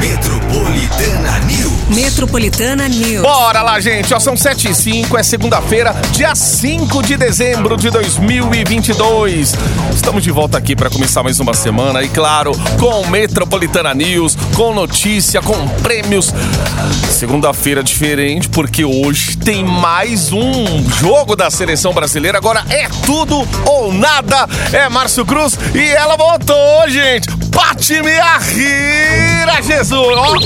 Metropolitana News. Metropolitana News. Bora lá, gente. Ó, são 7 e 5, é segunda-feira, dia 5 de dezembro de 2022. Estamos de volta aqui para começar mais uma semana e, claro, com Metropolitana News, com notícia, com prêmios. Segunda-feira diferente, porque hoje tem mais um jogo da seleção brasileira. Agora é tudo ou nada. É Márcio Cruz e ela voltou, gente. Bate-me a rir, Jesus! Ó.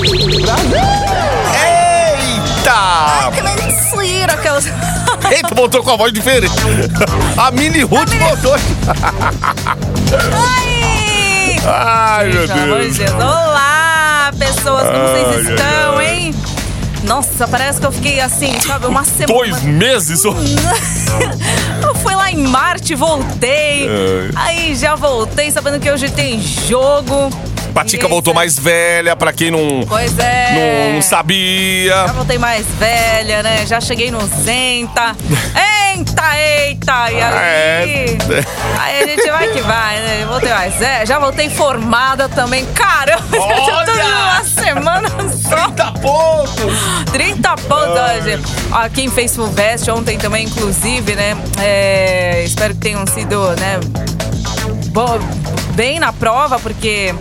Eita! Que mentira, aquelas. Eita, voltou com a voz diferente. A Mini Ruth voltou. Ai! Ai, meu Deus. Deus. Olá, pessoas, como Ai, vocês estão, ai, hein? Nossa, parece que eu fiquei assim, sabe, uma semana. Dois meses? Eu fui lá em Marte, voltei. Aí já voltei sabendo que hoje tem jogo. Patica voltou mais velha, pra quem não, Pois é. não sabia. Já voltei mais velha, né? Já cheguei no Zenta. Eita, eita! E aí? É. Aí a gente vai que vai, né? Voltei mais velha. Já voltei formada também. Caramba, já tô Olha! uma semana só. 30 pontos! 30 pontos hoje. Ó, quem fez Fulvestre ontem também, inclusive, né? É, espero que tenham sido, né? bo- bem na prova, porque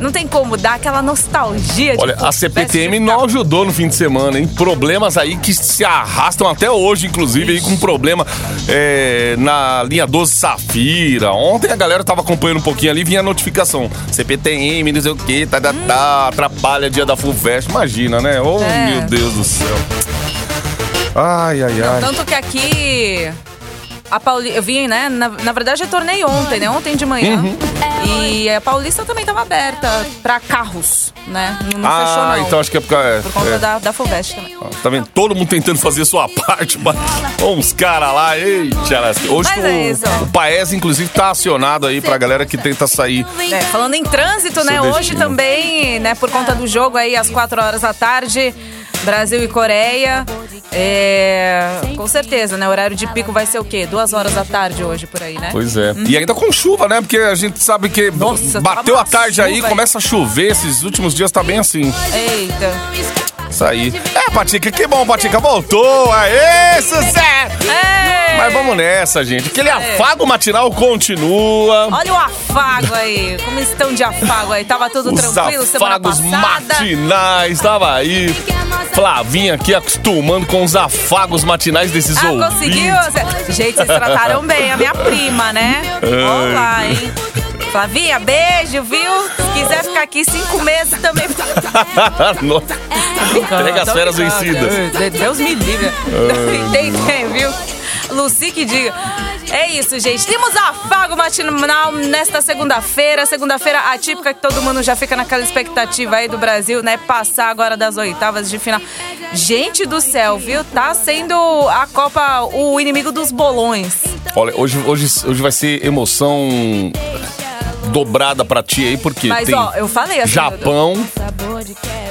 não tem como dar aquela nostalgia de Olha, a Fulvestre CPTM não ajudou no fim de semana, hein? Problemas aí que se arrastam até hoje, inclusive, aí com problema é, na linha 12 Safira. Ontem a galera tava acompanhando um pouquinho ali, vinha a notificação. CPTM, não sei o que, tá, tá, tá, atrapalha dia da Full Fest. Imagina, né? Oh, Hum. É. meu Deus do céu. Ai, ai, ai. Tanto que aqui. A Pauli... Eu vim, né? Na, na verdade, eu tornei ontem, né? Ontem de manhã. Uhum. E a Paulista também tava aberta pra carros, né? Não, não fechou, ah, não. então acho que é por causa. Por conta é. da, da Fulvestre também. Tá vendo? Todo mundo tentando fazer a sua parte. mas- uns caras lá, eita. Hoje Mas o, é isso. o Paes, inclusive, tá acionado aí pra galera que tenta sair. É, falando em trânsito, né? Hoje destino. também, né? Por conta do jogo aí, às 4 horas da tarde, Brasil e Coreia. É, com certeza, né? O horário de pico vai ser o quê? Duas horas da tarde hoje, por aí, né? Pois é. E ainda com chuva, né? Porque a gente sabe que Nossa, bateu tá a tarde aí, chuva, começa a chover. Esses últimos dias tá bem assim. Eita. Isso aí. É, Patica, que bom, Patica. Voltou. Aê, sucesso! Ei! Mas vamos nessa, gente. Aquele afago matinal continua. Olha o afago aí. Como estão de afago aí? Tava tudo Os tranquilo semana afagos passada? matinais, tava aí. Flavinha aqui acostumando com os afagos matinais desses Ah, ouvintes. conseguiu? Gente, vocês trataram bem a minha prima, né? Olá, hein? Flavinha, beijo, viu? Se quiser ficar aqui cinco meses também. Nossa. Pega as feras vencidas. Deus me livre. Tem quem, viu? Lucy que diga. É isso, gente. Temos afago matinal nesta segunda-feira. Segunda-feira atípica que todo mundo já fica naquela expectativa aí do Brasil, né? Passar agora das oitavas de final. Gente do céu, viu? Tá sendo a Copa o inimigo dos bolões. Olha, hoje, hoje, hoje vai ser emoção dobrada pra ti aí, porque Mas, tem ó, eu falei assim. Japão,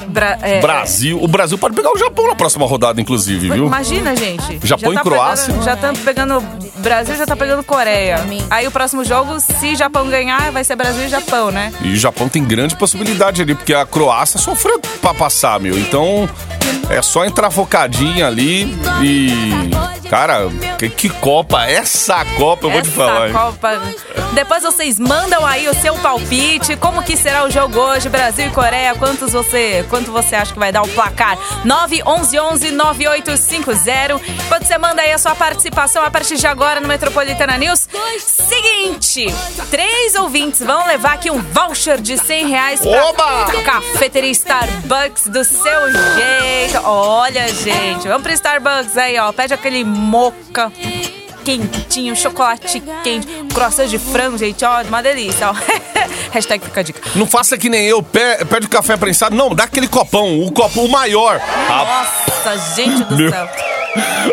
Bra- é, Brasil. O Brasil pode pegar o Japão na próxima rodada, inclusive, viu? Imagina, gente. Japão Já e Croácia. Pegando, já estamos pegando. Brasil já tá pegando Coreia. Aí o próximo jogo, se Japão ganhar, vai ser Brasil e Japão, né? E o Japão tem grande possibilidade ali, porque a Croácia sofreu pra passar, meu. Então, é só entrar focadinha ali e. Cara, que, que Copa? Essa Copa eu vou te Essa falar. hein? Copa. Depois vocês mandam aí o seu palpite. Como que será o jogo hoje, Brasil e Coreia? Quantos você, quanto você acha que vai dar o placar? 911 9850. Quando você manda aí a sua participação a partir de agora no Metropolitana News. Seguinte, três ouvintes vão levar aqui um voucher de 100 reais pra Oba! cafeteria Starbucks do seu jeito. Olha, gente, vamos pro Starbucks aí, ó. Pede aquele moca quentinho, chocolate quente, croissant de frango, gente, ó, uma delícia, ó. Hashtag fica a dica. Não faça que nem eu, pe- pede o café prensado. Não, dá aquele copão, o copo maior. Ah, Nossa, gente do Meu- céu.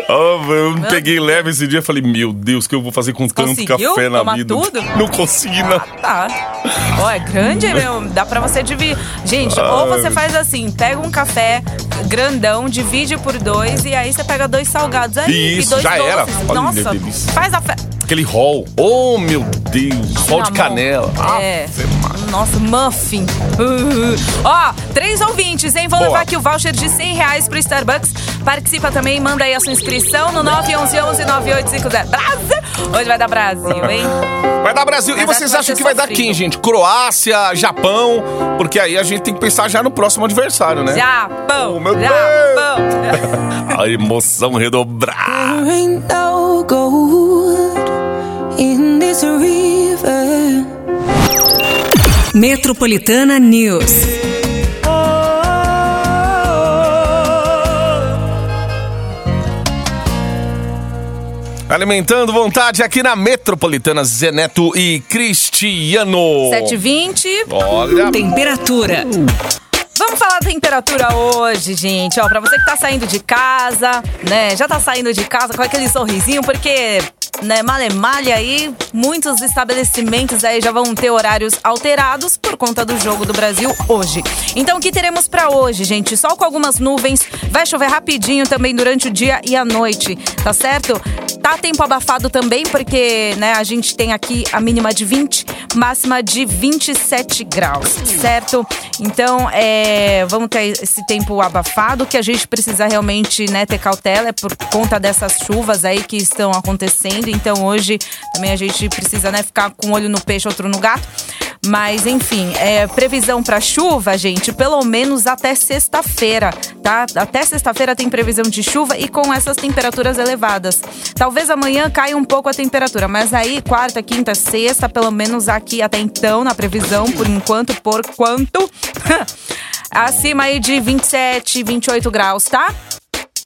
ah, eu me peguei leve esse dia falei, meu Deus, o que eu vou fazer com tanto Conseguiu café na vida? tudo? Não consegui, não. Tá. Ó, é grande, meu. Dá pra você dividir. Gente, ou você faz assim: pega um café grandão, divide por dois e aí você pega dois salgados aí. Isso, e dois já doces. era. Olha, Nossa, delícia. faz a fe... Aquele rol. Oh, meu Deus. Rol de canela. É. Ave. Nossa, muffin. Uh. Ó, três ouvintes, hein? Vou Boa. levar aqui o voucher de 100 reais pro Starbucks. Participa também, manda aí a sua inscrição no 911-9850. Brasil! Hoje vai dar Brasil, hein? Vai dar Brasil. E Mas vocês vai acham que vai dar quem, gente? Croácia, Japão? Porque aí a gente tem que pensar já no próximo adversário, né? Japão! Oh, meu Japão! A emoção redobrada. in this river. Metropolitana News. Alimentando vontade aqui na Metropolitana Zeneto e Cristiano. 720. Olha, Temperatura. Vamos falar da temperatura hoje, gente. Ó, pra você que tá saindo de casa, né? Já tá saindo de casa com aquele sorrisinho, porque, né, malemalha aí, muitos estabelecimentos aí já vão ter horários alterados por conta do jogo do Brasil hoje. Então, o que teremos pra hoje, gente? Sol com algumas nuvens, vai chover rapidinho também durante o dia e a noite, tá certo? Tá tempo abafado também, porque, né, a gente tem aqui a mínima de 20, máxima de 27 graus, certo? Então, é, vamos ter esse tempo abafado, que a gente precisa realmente, né, ter cautela, é por conta dessas chuvas aí que estão acontecendo. Então, hoje também a gente precisa, né, ficar com um olho no peixe, outro no gato. Mas, enfim, é, previsão para chuva, gente, pelo menos até sexta-feira, tá? Até sexta-feira tem previsão de chuva e com essas temperaturas elevadas. Talvez amanhã caia um pouco a temperatura, mas aí, quarta, quinta, sexta, pelo menos aqui até então, na previsão, por enquanto, por quanto? Acima aí de 27, 28 graus, tá?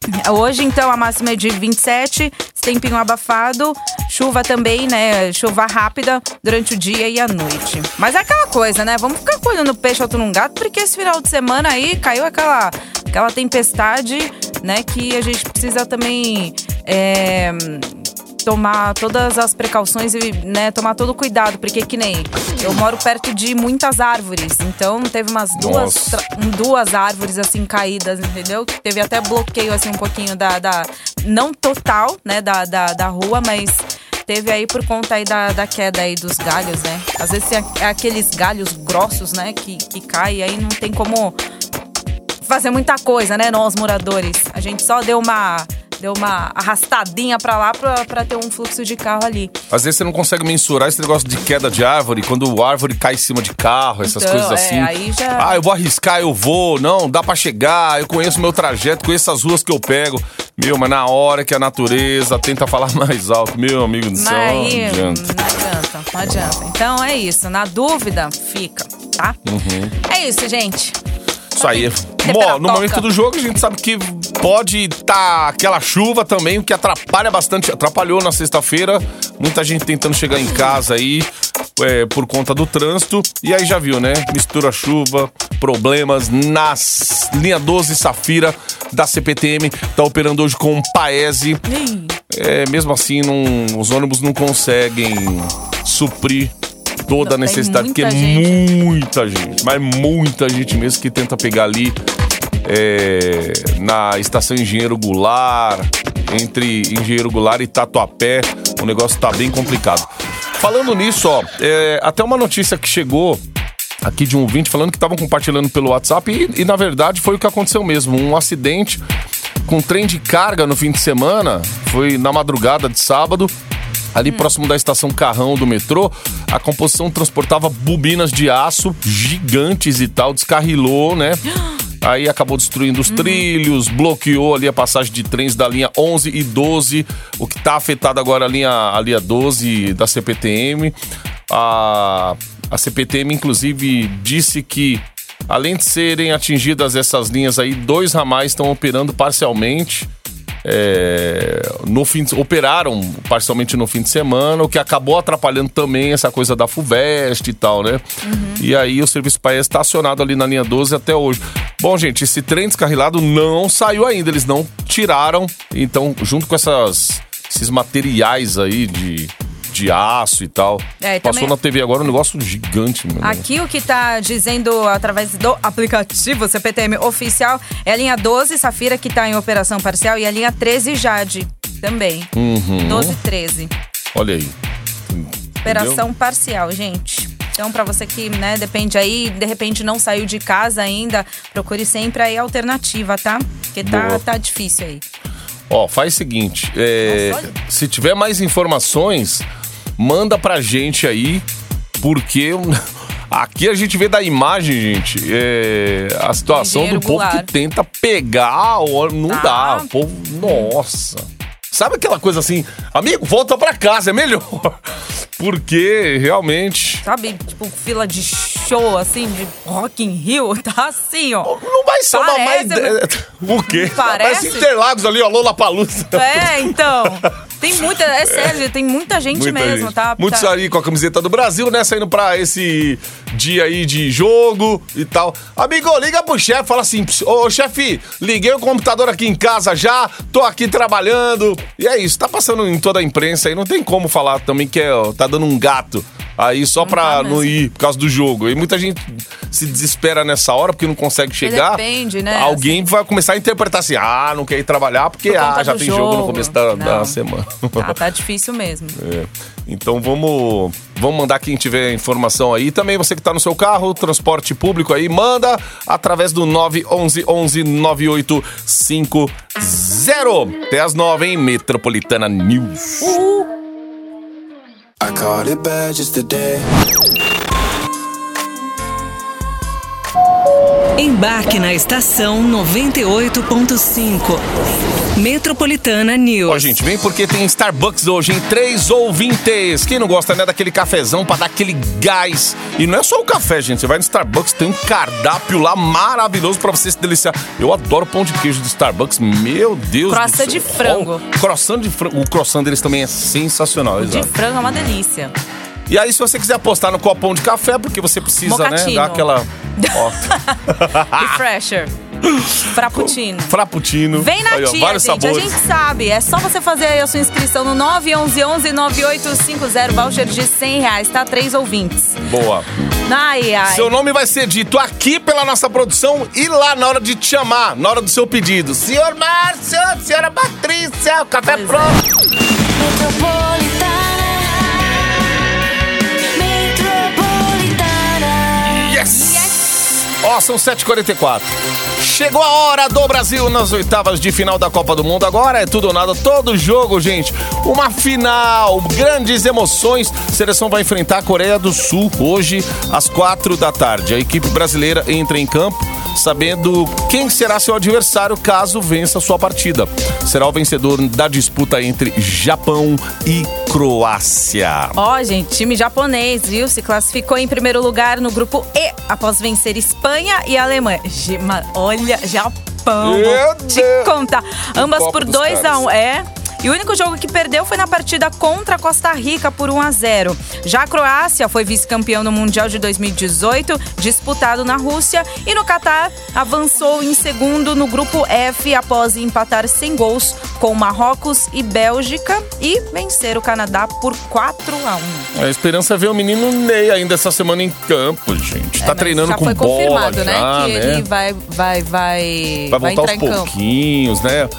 Hoje, então, a máxima é de 27, esse tempinho abafado, chuva também, né? Chuva rápida durante o dia e a noite. Mas é aquela coisa, né? Vamos ficar olho no peixe, outro num gato, porque esse final de semana aí caiu aquela, aquela tempestade, né? Que a gente precisa também. é, tomar todas as precauções e né, tomar todo o cuidado, porque que nem eu moro perto de muitas árvores, então teve umas duas, duas árvores assim caídas, entendeu? Teve até bloqueio assim um pouquinho da, da não total, né, da, da, da rua, mas teve aí por conta aí da, da queda aí dos galhos, né? Às vezes é aqueles galhos grossos, né, que, que caem aí não tem como fazer muita coisa, né, nós moradores. A gente só deu uma deu uma arrastadinha pra lá pra, pra ter um fluxo de carro ali. às vezes você não consegue mensurar esse negócio de queda de árvore, quando a árvore cai em cima de carro, essas Então, coisas é, assim. aí já- Ah, eu vou arriscar, eu vou. Não, dá pra chegar, eu conheço meu trajeto, conheço as ruas que eu pego. Meu, mas na hora que a natureza tenta falar mais alto, meu amigo do céu, não adianta. não adianta, não adianta. Então é isso, na dúvida, fica, tá? Uhum. É isso, gente. Isso aí. Bom, no momento do jogo a gente sabe que pode estar aquela chuva também, o que atrapalha bastante. Atrapalhou na sexta-feira. Muita gente tentando chegar em casa aí é, por conta do trânsito. E aí já viu, né? Mistura chuva, problemas nas linha 12 Safira da CPTM. Tá operando hoje com Paese. É, mesmo assim, não- os ônibus não conseguem suprir toda a necessidade, porque é muita gente. muita gente, mas muita gente mesmo que tenta pegar ali é, na estação Engenheiro Goulart, entre Engenheiro Goulart e Tatuapé, o negócio tá bem complicado. Falando nisso, ó, é, até uma notícia que chegou aqui de um ouvinte falando que estavam compartilhando pelo WhatsApp e, e, na verdade foi o que aconteceu mesmo, um acidente com trem de carga no fim de semana, foi na madrugada de sábado, ali próximo da estação Carrão do metrô, a composição transportava bobinas de aço gigantes e tal, descarrilou, né? Aí acabou destruindo os trilhos, bloqueou ali a passagem de trens da linha 11 e 12, o que está afetado agora a linha, a linha 12 da CPTM. A, a CPTM, inclusive, disse que, além de serem atingidas essas linhas aí, dois ramais estão operando parcialmente. É, no fim de- operaram parcialmente no fim de semana, o que acabou atrapalhando também essa coisa da FUVEST e tal, né? E aí o serviço Paes está acionado ali na linha 12 até hoje. Bom, gente, esse trem descarrilado não saiu ainda, eles não tiraram. Então, junto com essas, esses materiais aí de, de aço e tal, É, e passou também- na TV agora um negócio gigante, meu. Aqui o que tá dizendo através do aplicativo CPTM oficial é a linha 12 Safira que tá em operação parcial e a linha 13 Jade também. Uhum. 12 e 13. Olha aí. Operação parcial, gente. Então, pra você que, né, depende aí, de repente não saiu de casa ainda, procure sempre aí a alternativa, tá? Porque tá, Boa. tá difícil aí. Ó, faz o seguinte, é, se tiver mais informações, manda pra gente aí, porque aqui a gente vê da imagem, gente, é, a situação do povo Goulart. que tenta pegar, ó, não Tá. dá, o povo, nossa. Sabe aquela coisa assim, amigo, volta pra casa, é melhor. Porque realmente Sabe, tipo, fila de show, assim, de Rock in Rio, tá assim, ó. não vai ser uma má Parece- ideia. O quê? Parece- Interlagos ali, ó, Lola Palusa. É, então. Tem muita, é sério, tem muita gente Muita mesmo, gente. tá? Muitos tá. ali com a camiseta do Brasil, né? Saindo pra esse dia aí de jogo e tal. Amigo, liga pro chefe, fala assim: Ô chefe, liguei o computador aqui em casa já, tô aqui trabalhando. E é isso, tá passando em toda a imprensa aí, não tem como falar também que é, ó, tá dando um gato aí só pra tá não ir por causa do jogo. Muita gente se desespera nessa hora porque não consegue chegar. Depende, né, Alguém vai começar a interpretar assim: ah, não quer ir trabalhar porque Por ah, já tem jogo. no jogo. começo da, da semana. Tá, tá difícil mesmo. É. Então vamos, vamos mandar quem tiver informação aí. Também você que está no seu carro, transporte público aí, manda através do 911 11 9850. Até as 9, hein? Metropolitana News. I caught it bad just today. Embarque na estação 98.5. Metropolitana News. Ó, gente, vem porque tem Starbucks hoje, em três ouvintes. Quem não gosta, né, daquele cafezão pra dar aquele gás. E não é só o café, gente. Você vai no Starbucks, tem um cardápio lá maravilhoso pra você se deliciar. Eu adoro pão de queijo do Starbucks. Meu Deus Croissant do céu. de frango. Ó, croissant de frango. O croissant deles também é sensacional, De exato. frango é uma delícia. E aí, se você quiser apostar no copão de café, porque você precisa, né, Mocatino. dar aquela... Ó, Refresher. Frappuccino. frappuccino. Vem na Aí, ó, tia, vários gente. sabores. A gente sabe. É só você fazer aí a sua inscrição no 911-9850. Voucher de 100 reais, tá? Três ouvintes. Boa. Ai, ai. Seu nome vai ser dito aqui pela nossa produção e lá na hora de te chamar, na hora do seu pedido. Senhor Márcio, senhora Patrícia, o café Pois é. pronto. Yes! Ó, são 7h44. Chegou a hora do Brasil nas oitavas de final da Copa do Mundo. Agora é tudo ou nada, todo jogo, gente. Uma final, grandes emoções. A seleção vai enfrentar a Coreia do Sul hoje, às 4 da tarde. A equipe brasileira entra em campo sabendo quem será seu adversário caso vença sua partida. Será o vencedor da disputa entre Japão e Croácia. Ó, gente, time japonês, viu? Se classificou em primeiro lugar no grupo E após vencer Espanha e Alemanha. Ge- Japão. Meu te Deus. contar. Ambas por dos 2 a caras. 1 um. É. E o único jogo que perdeu foi na partida contra a Costa Rica por 1 a 0. Já a Croácia foi vice-campeão no Mundial de 2018, disputado na Rússia, e no Catar avançou em segundo no grupo F após empatar sem gols com Marrocos e Bélgica e vencer o Canadá por 4 a 1. A esperança é ver o menino Ney ainda essa semana em campo, gente. tá É, treinando já com foi bola confirmado, já, né? Que né? ele vai, vai, vai, Vai voltar entrar aos pouquinhos, né?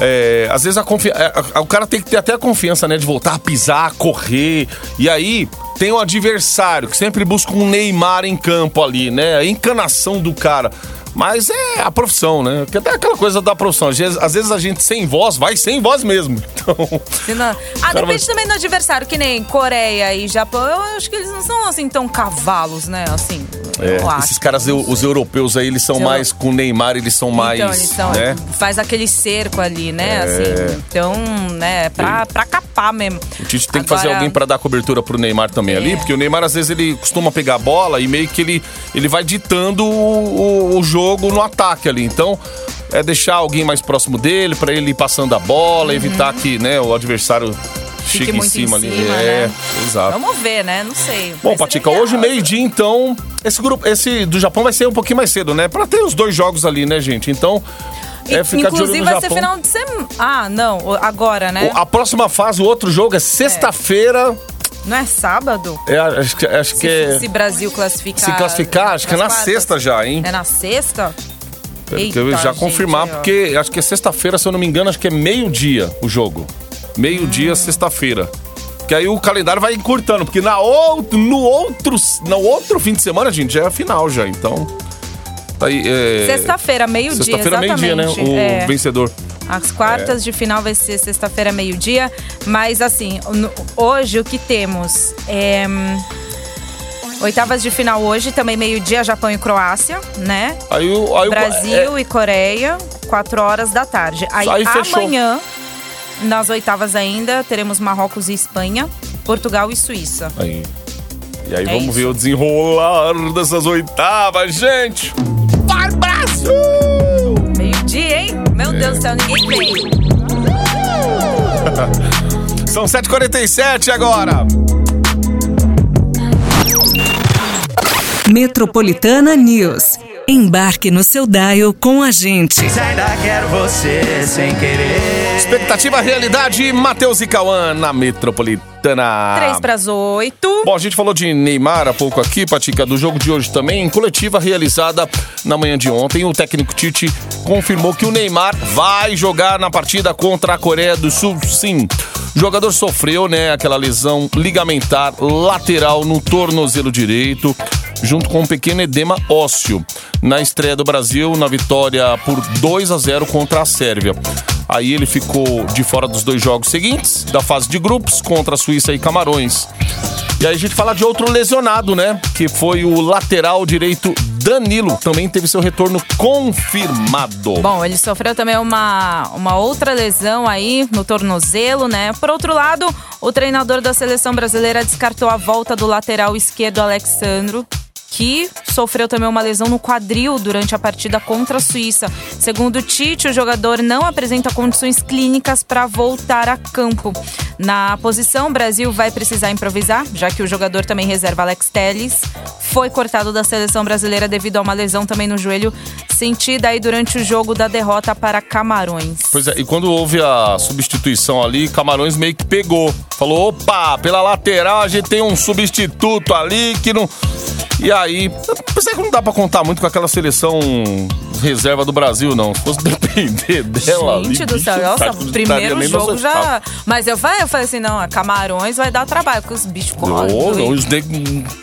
É, às vezes a confi... é, o cara tem que ter até a confiança, né? De voltar a pisar, a correr. E aí tem o adversário que sempre busca um Neymar em campo ali, né? A encanação do cara. Mas é a profissão, né? Porque até aquela coisa da profissão. Às vezes, às vezes a gente sem voz vai sem voz mesmo. Então. Não- Ah, depende vai- também do adversário, que nem Coreia e Japão. Eu acho que eles não são assim tão cavalos, né? Assim, É, esses caras, os europeus aí, eles são Seu- mais com o Neymar, eles são mais. então, eles são, né? faz aquele cerco ali, né? É. Assim, então, né, pra, pra capar mesmo. O Tite tem que fazer Agora- alguém pra dar cobertura pro Neymar também É. ali, porque o Neymar às vezes ele costuma pegar a bola e meio que ele, ele vai ditando o, o- o jogo no ataque ali. Então, é deixar alguém mais próximo dele pra ele ir passando a bola, evitar que, né, o adversário Uhum. Fique chegue em cima ali. cima, é, né? exato. Vamos ver, né? Não sei. Bom, Patica, legal. hoje meio-dia, então, esse grupo, esse do Japão vai ser um pouquinho mais cedo, né? Pra ter os dois jogos ali, né, gente? Então, é ficar de olho Inclusive vai Japão. ser final de semana. Ah, não, agora, né? A próxima fase, o outro jogo é sexta-feira. Não é sábado? É, acho, que- acho Se, que é. se Brasil classificar. Se classificar, acho que é na quartas. sexta já, hein? É na sexta? Que eu Eita, já gente, confirmar, ó. porque acho que é sexta-feira, se eu não me engano, acho que é meio-dia o jogo. Meio-dia, sexta-feira. Que aí o calendário vai encurtando, porque na outro, no, outro, no outro fim de semana, gente, já é a final já, então... tá Aí, é... Sexta-feira, meio-dia, Sexta-feira, meio-dia, né? O É. vencedor. As quartas de final vai ser sexta-feira, meio-dia. Mas, assim, hoje o que temos é. Oitavas de final hoje, também meio-dia, Japão e Croácia, né? Aí, o- aí Brasil é, e Coreia, 4 horas da tarde. Aí, Aí fechou. Nas oitavas ainda, teremos Marrocos e Espanha, Portugal e Suíça. Aí. E aí É vamos isso. ver o desenrolar dessas oitavas, gente! Vai, Brasil! Meio-dia, hein? Meu Deus do céu, ninguém vem. São 7h47 agora. Metropolitana News. Embarque no seu dial com a gente. Ainda quero você sem querer. Expectativa, realidade, Matheus e Cauã na Metropolitana. Três para as oito. Bom, a gente falou de Neymar há pouco aqui, Patica, do jogo de hoje também. Em coletiva realizada na manhã de ontem, o técnico Tite confirmou que o Neymar vai jogar na partida contra a Coreia do Sul, sim. O jogador sofreu, né, aquela lesão ligamentar lateral no tornozelo direito, junto com um pequeno edema ósseo. Na estreia do Brasil, na vitória por 2 a 0 contra a Sérvia. Aí ele ficou de fora dos dois jogos seguintes, da fase de grupos, contra a Suíça e Camarões. E aí a gente fala de outro lesionado, né? Que foi o lateral direito Danilo. Também teve seu retorno confirmado. Bom, ele sofreu também uma, uma outra lesão aí no tornozelo, né? Por outro lado, o treinador da seleção brasileira descartou a volta do lateral esquerdo Alexandro. Que sofreu também uma lesão no quadril durante a partida contra a Suíça. Segundo Tite, o jogador não apresenta condições clínicas para voltar a campo. Na posição, o Brasil vai precisar improvisar, já que o jogador também reserva Alex Telles foi cortado da seleção brasileira devido a uma lesão também no joelho sentida aí durante o jogo da derrota para Camarões. Pois é, e quando houve a substituição ali, Camarões meio que pegou. Falou: opa, pela lateral a gente tem um substituto ali que não. E aí, apesar que não dá pra contar muito com aquela seleção reserva do Brasil, não. Se fosse depender dela ali. Gente do bicho, céu, nossa, tá, não estaria primeiro jogo já. Mas eu, falei- eu falei assim: não, a Camarões vai dar trabalho, porque os bichos correm. Doido. os de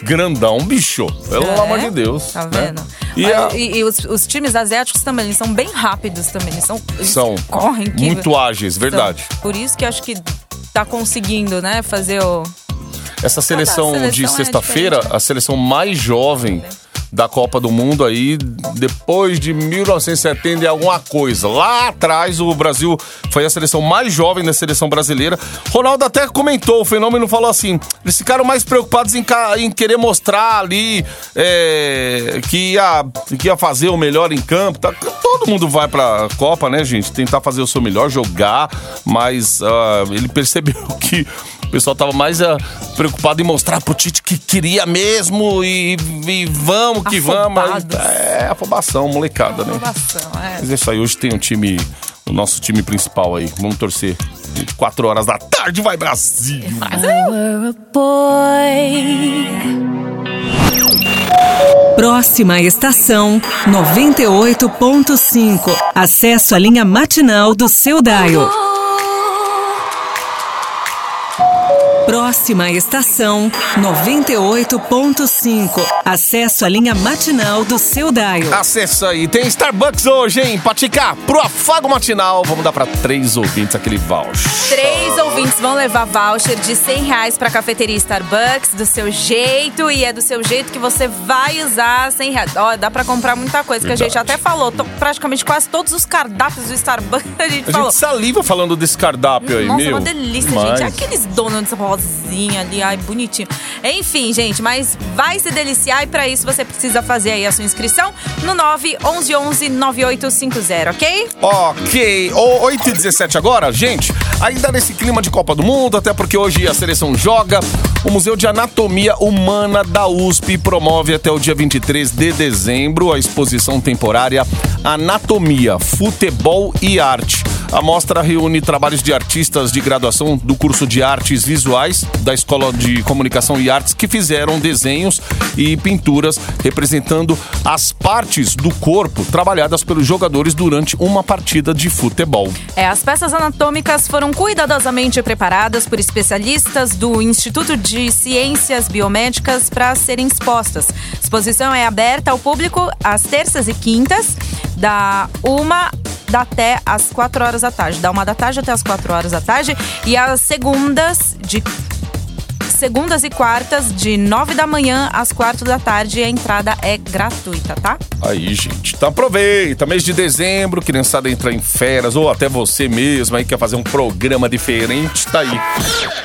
grandão, bicho. Pelo É? amor de Deus. Tá né? vendo? E, Mas- a- e- e os, os times asiáticos também, eles são bem rápidos também. Eles são. eles são correm que- muito ágeis, verdade. São. Por isso que acho que tá conseguindo, né, fazer o. Essa seleção, seleção de é sexta-feira, diferente. a seleção mais jovem da Copa do Mundo aí, depois de 1970 e alguma coisa. Lá atrás, o Brasil foi a seleção mais jovem da seleção brasileira. Ronaldo até comentou, o fenômeno falou assim: eles ficaram mais preocupados em, em querer mostrar ali é, que, ia, que ia fazer o melhor em campo. tá? Todo mundo vai pra Copa, né, gente? Tentar fazer o seu melhor, jogar, mas ah, ele percebeu que pessoal tava mais ah, preocupado em mostrar pro Tite que queria mesmo e, e vamos que vamos. Afobados. É, afobação, molecada, né? Aprovação, é. Mas é isso aí, hoje tem um time, o nosso time principal aí. Vamos torcer. 24 horas da tarde, vai Brasil! Próxima estação 98.5. Acesso à linha matinal do seu dial. Próxima estação 98.5. Acesso à linha matinal do seu dial. Acessa aí, tem Starbucks hoje, hein? Patica, pro afago matinal, vamos dar pra três ouvintes aquele voucher. Três ouvintes vão levar voucher de 100 reais pra cafeteria Starbucks, do seu jeito, e é do seu jeito que você vai usar 100 reais. Ó, dá pra comprar muita coisa, que a gente Verdade. até falou. to- praticamente quase todos os cardápios do Starbucks a gente A falou. gente saliva falando desse cardápio aí, Nossa, meu. uma delícia, Demais. gente. Aqueles donuts rosinha ali, ai, bonitinho. Enfim, gente, mas vai se deliciar e pra isso você precisa fazer aí a sua inscrição no 911 9850, ok? Ok, o 8 e 17 agora, gente. Ainda nesse clima de Copa do Mundo, até porque hoje a seleção joga. O Museu de Anatomia Humana da USP promove até o dia 23 de dezembro a exposição temporária Anatomia, Futebol e Arte. A mostra reúne trabalhos de artistas de graduação do curso de artes visuais da Escola de Comunicação e Artes que fizeram desenhos e pinturas representando as partes do corpo trabalhadas pelos jogadores durante uma partida de futebol. É, as peças anatômicas foram cuidadosamente preparadas por especialistas do Instituto de Ciências Biomédicas para serem expostas. A exposição é aberta ao público às terças e quintas, da uma até às 4 horas da tarde. Da uma da tarde até às 4 horas da tarde. E às segundas, de segundas e quartas, de 9 da manhã às 4 da tarde. A entrada é gratuita, tá? Aí, gente, então aproveita. Mês de dezembro, criançada entra em férias, ou até você mesmo aí quer fazer um programa diferente, tá aí.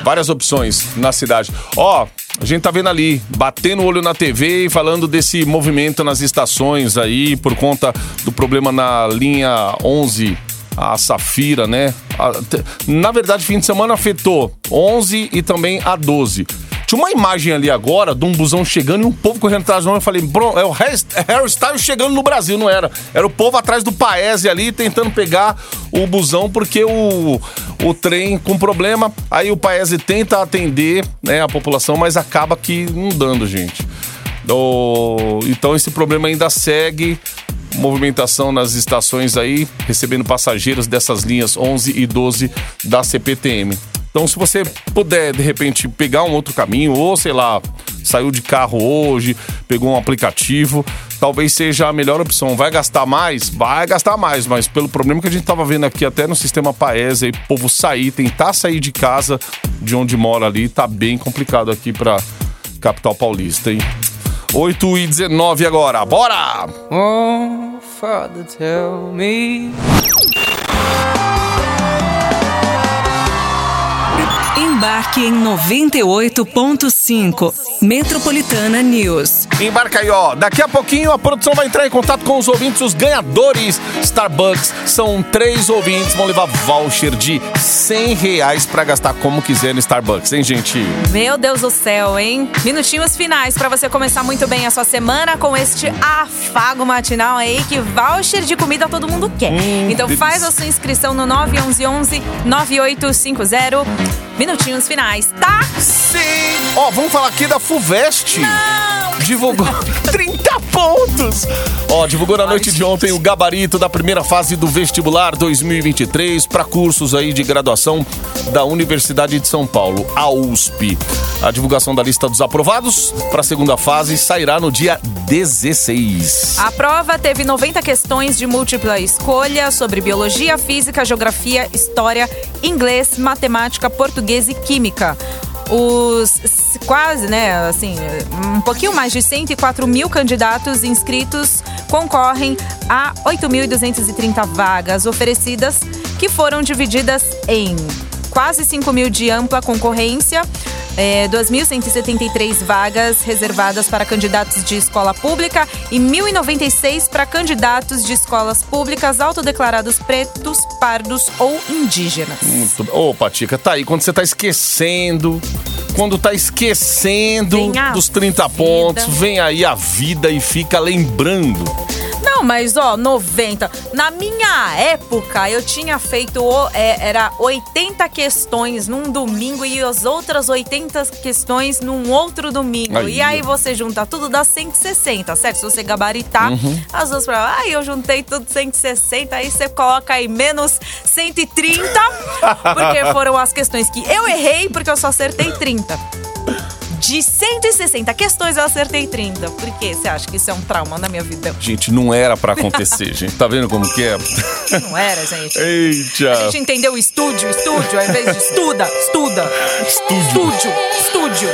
Várias opções na cidade. Ó, a gente tá vendo ali, batendo o olho na TV e falando desse movimento nas estações aí, por conta do problema na linha 11 a Safira, né? Na verdade, fim de semana afetou 11 e também a 12. Tinha uma imagem ali agora de um busão chegando e um povo correndo atrás do homem. Eu falei, bro, é o Harry Styles chegando no Brasil, não era? Era o povo atrás do Paese ali tentando pegar o busão porque o, o trem com problema. Aí o Paese tenta atender né, a população, mas acaba que não dando, gente. O- então esse problema ainda segue movimentação nas estações aí, recebendo passageiros dessas linhas 11 e 12 da CPTM. Então, se você puder, de repente, pegar um outro caminho, ou sei lá, saiu de carro hoje, pegou um aplicativo, talvez seja a melhor opção. Vai gastar mais? Vai gastar mais, mas pelo problema que a gente tava vendo aqui, até no sistema Paese, aí, povo sair, tentar sair de casa, de onde mora ali, tá bem complicado aqui pra capital paulista, hein? 8 e 19 agora, bora! Oh, Father, tell me. Embarque em 98.5. Metropolitana News. Embarca aí, ó. Daqui a pouquinho a produção vai entrar em contato com os ouvintes, os ganhadores Starbucks. São três ouvintes, vão levar voucher de 100 reais pra gastar como quiser no Starbucks, hein, gente? Meu Deus do céu, hein? Minutinhos finais pra você começar muito bem a sua semana com este afago matinal aí que voucher de comida todo mundo quer. então delícia. faz a sua inscrição no 911 9850. Minutinhos finais, tá? Sim! Ó, vamos falar aqui da Fuvest. Divulgou 30 pontos. Ó, divulgou na noite de ontem o gabarito da primeira fase do vestibular 2023 para cursos aí de graduação da Universidade de São Paulo, a USP. A divulgação da lista dos aprovados para a segunda fase sairá no dia 16. A prova teve 90 questões de múltipla escolha sobre biologia, física, geografia, história, inglês, matemática, português e química. Os quase, né, assim, um pouquinho mais de 104 mil candidatos inscritos concorrem a 8.230 vagas oferecidas, que foram divididas em quase 5 mil de ampla concorrência, é, 2.173 vagas reservadas para candidatos de escola pública e 1.096 para candidatos de escolas públicas autodeclarados pretos, pardos ou indígenas. Muito. Ô, Patica, tá aí. Quando você tá esquecendo, quando tá esquecendo dos 30 vida. pontos, vem aí a vida e fica lembrando. Não, mas ó, 90. Na minha época, eu tinha feito, é, era 80 questões num domingo e as outras 80 questões num outro domingo. Aí, e aí você junta tudo, dá 160, certo? Se você gabaritar Uhum. as duas provas. Aí eu juntei tudo 160, aí você coloca aí menos 130, porque foram as questões que eu errei, porque eu só acertei 30. De 160 questões, eu acertei 30. Por quê? Você acha que isso é um trauma na minha vida? Gente, não era pra acontecer, gente. Tá vendo como que é? Não era, gente. Eita! A gente entendeu estúdio, estúdio, ao invés de estuda, estuda. Estúdio, estúdio.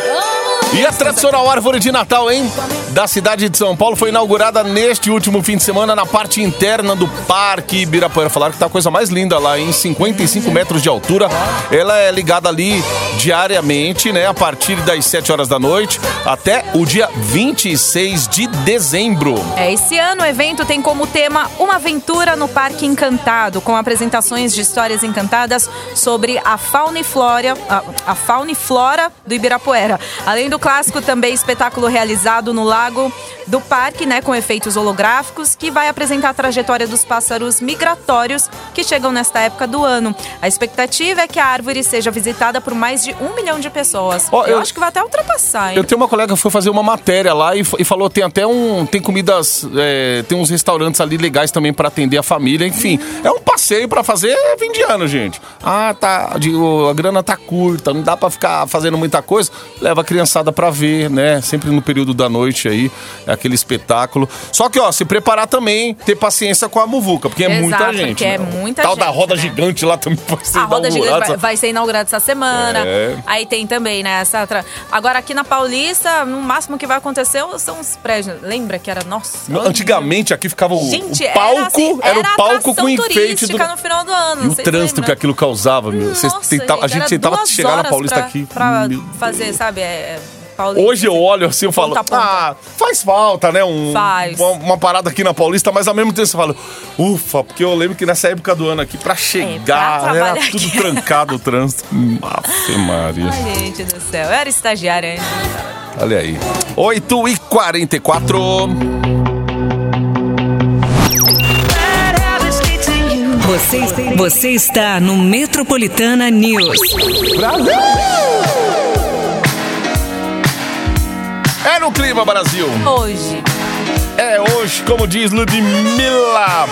E a tradicional árvore de Natal, hein? Da cidade de São Paulo foi inaugurada neste último fim de semana na parte interna do Parque Ibirapuera. Falaram que tá a coisa mais linda lá, em 55 metros de altura. Ela é ligada ali diariamente, né? A partir das 7 horas da noite até o dia 26 de dezembro. É, esse ano o evento tem como tema Uma Aventura no Parque Encantado, com apresentações de histórias encantadas sobre a fauna e flora, a, a fauna e flora do Ibirapuera. Além do do clássico também espetáculo realizado no Lago do Parque, né, com efeitos holográficos, que vai apresentar a trajetória dos pássaros migratórios que chegam nesta época do ano. A expectativa é que a árvore seja visitada por mais de um milhão de pessoas. Ó, eu, eu- acho que vai até ultrapassar, hein? Eu tenho uma colega que foi fazer uma matéria lá e, e falou tem até um tem comidas é, tem uns restaurantes ali legais também pra atender a família enfim é um passeio pra fazer fim de ano gente ah tá a grana tá curta não dá pra ficar fazendo muita coisa leva a criançada pra ver né sempre no período da noite aí é aquele espetáculo só que ó se preparar também ter paciência com a muvuca porque é Exato, muita gente porque é né? muita tal da gente, roda né? gigante lá também vai ser A roda gigante inaugurada. vai, vai ser inaugurada essa semana. É. Aí tem também, né? Essa tra- Agora aqui na Paulista, no máximo que vai acontecer são os prédios. Lembra que era nossa? Antigamente aqui ficava o, Gente, o palco, era, assim, era, era o palco com enfeite do... no final do ano. E o trânsito lembram? que aquilo causava, meu. Nossa, tentavam- a gente tentava chegar na Paulista pra, aqui. Pra fazer, sabe? É, Paulista. Hoje eu olho assim e falo, Ponta ponta. ah, faz falta, né? Um, Faz. Uma, uma parada aqui na Paulista, mas ao mesmo tempo você fala, ufa, porque eu lembro que nessa época do ano aqui, pra chegar, era trabalhar tudo aqui. trancado o trânsito. Afe Maria. Ai, gente do céu. Eu era estagiária ainda. Olha aí. 8 e 44 Você, você está no Metropolitana News. É no clima, Brasil. Hoje. É hoje, como diz Ludmilla.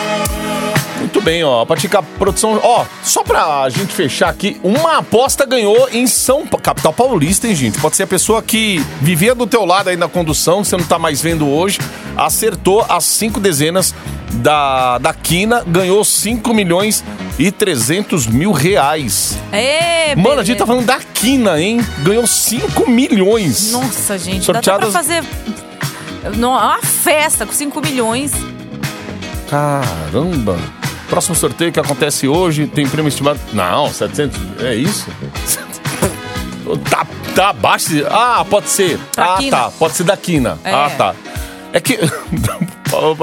Muito bem, ó. A Patica Produção. Ó, só pra gente fechar aqui, uma aposta ganhou em São Pa- capital paulista, hein, gente? Pode ser a pessoa que vivia do teu lado aí na condução, você não tá mais vendo hoje, acertou as cinco dezenas da, da quina, ganhou 5 milhões e 300 mil reais. Ê, Mano, a gente tá falando da quina, hein? Ganhou 5 milhões. Nossa, gente. Sorteadas- Dá até pra fazer não, uma festa com 5 milhões. Caramba! Próximo sorteio que acontece hoje tem prêmio estimado. Não, 700. É isso? tá, tá abaixo. de- Ah, pode ser. Pra ah, quina. tá. Pode ser da quina. É. Ah, tá. É que.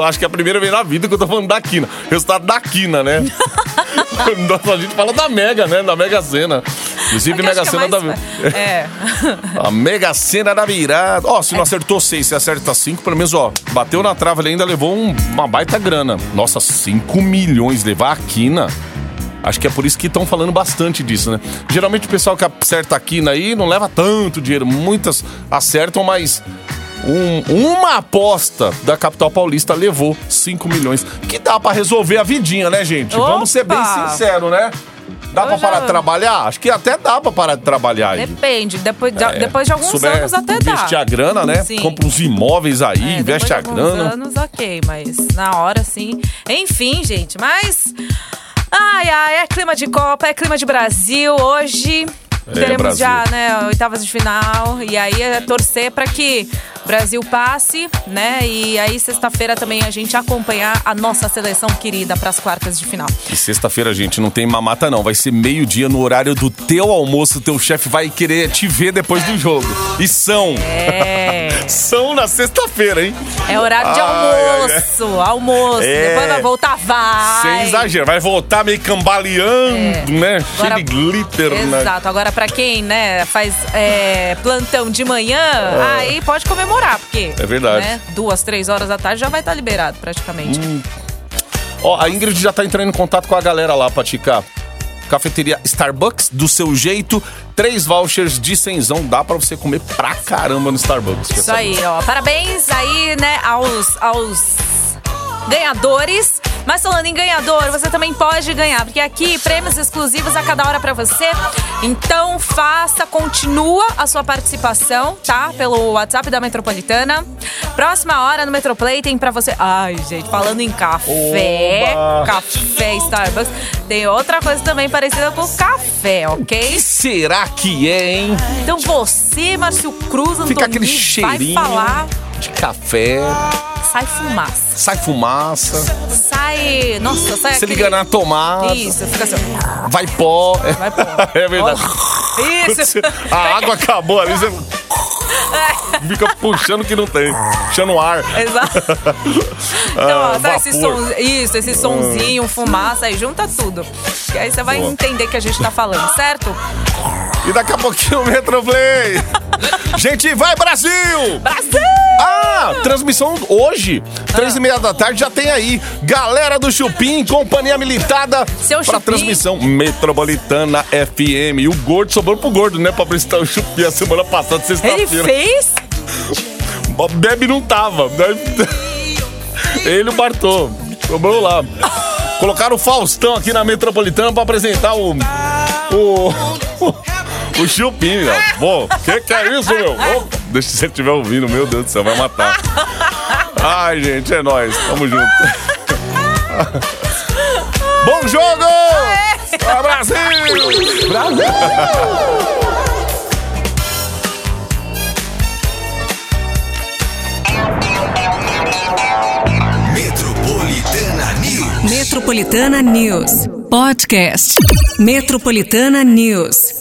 acho que é a primeira vez na vida que eu tô falando da quina. Resultado da quina, né? Nossa, a gente fala da Mega, né? Da Mega Sena. Inclusive, Mega é Sena da. mais fa- É. A Mega Sena da virada. Ó, se não acertou seis, se acerta cinco, pelo menos, ó, bateu na trava, ele ainda levou um- uma baita grana. Nossa, 5 milhões levar a quina. Acho que é por isso que estão falando bastante disso, né? Geralmente o pessoal que acerta a quina aí não leva tanto dinheiro. Muitas acertam, mas um- uma aposta da capital paulista levou 5 milhões. Que dá pra resolver a vidinha, né, gente? Vamos ser bem Opa! sinceros, né? Dá pra já- parar de trabalhar? Acho que até dá pra parar de trabalhar. Depende. Depois de, depois de alguns É, Souber anos até dá. Investir a grana, né? Sim. Compra uns imóveis aí, É, investe a de alguns grana. anos, ok, mas na hora sim. Enfim, gente, mas. Ai, ai, é clima de Copa, é clima de Brasil. Hoje teremos Brasil. já, né, oitavas de final. E aí é torcer para que o Brasil passe, né? E aí, sexta-feira também a gente acompanhar a nossa seleção querida para as quartas de final. E sexta-feira, gente, não tem mamata não. Vai ser meio-dia no horário do teu almoço. O teu chefe vai querer te ver depois do jogo. E são. É. São na sexta-feira, hein? É horário de Ai, ai, almoço, almoço. É. Depois vai voltar, vai. Sem exagero. Vai voltar meio cambaleando, né? É. Agora- Cheio de glitter, né? Exato. Agora, pra quem, né, faz é, plantão de manhã, aí pode comemorar, porque. É verdade. né, duas, três horas da tarde já vai estar liberado, praticamente. Hum. Ó, a Ingrid já tá entrando em contato com a galera lá, Patica. Cafeteria Starbucks, do seu jeito. Três vouchers de cenzão. Dá pra você comer pra caramba no Starbucks. Isso aí, ó. Parabéns aí, né, aos, aos ganhadores. Mas falando em ganhador, você também pode ganhar, porque aqui prêmios exclusivos a cada hora pra você. Então faça, continua a sua participação, tá? Pelo WhatsApp da Metropolitana. Próxima hora no Metroplay tem pra você. Ai, gente, falando em café, Oba! café Starbucks, tem outra coisa também parecida com café, ok? Será que é, hein? Então você, Márcio Cruz, Antônio, Fica aquele vai cheirinho falar, de café, sai fumaça. sai fumaça, Sai. Nossa, sai você aquele... liga na tomada, Isso, fica assim. vai pó. Vai pó. É verdade. Isso. A água acabou ali, você fica puxando que não tem, puxando ar. Exato. Então, ó, Ah, sabe esse som, isso, esse sonzinho, fumaça, aí junta tudo. E aí você vai Boa. entender que a gente tá falando, certo? E daqui a pouquinho o Metroplay. Gente, vai Brasil! Brasil! Ah, transmissão hoje, três e meia da tarde, já tem aí. Galera do Chupim, Companhia Militada. Seu pra Chupim. transmissão Metropolitana FM. E o Gordo sobrou pro Gordo, né? Pra apresentar o Chupim a semana passada, Ele sexta-feira. fez? O Bebe não tava. né? Ele e o Bartô. Sobrou lá. Colocaram o Faustão aqui na Metropolitana pra apresentar o. O. O Chupim, meu. Pô, que que é isso, meu? Ô, deixa se você estiver ouvindo, meu Deus do céu, vai matar. Ai, gente, é nóis. Tamo junto. Bom jogo! Pra Brasil! Metropolitana News. Metropolitana News. Podcast. Metropolitana News.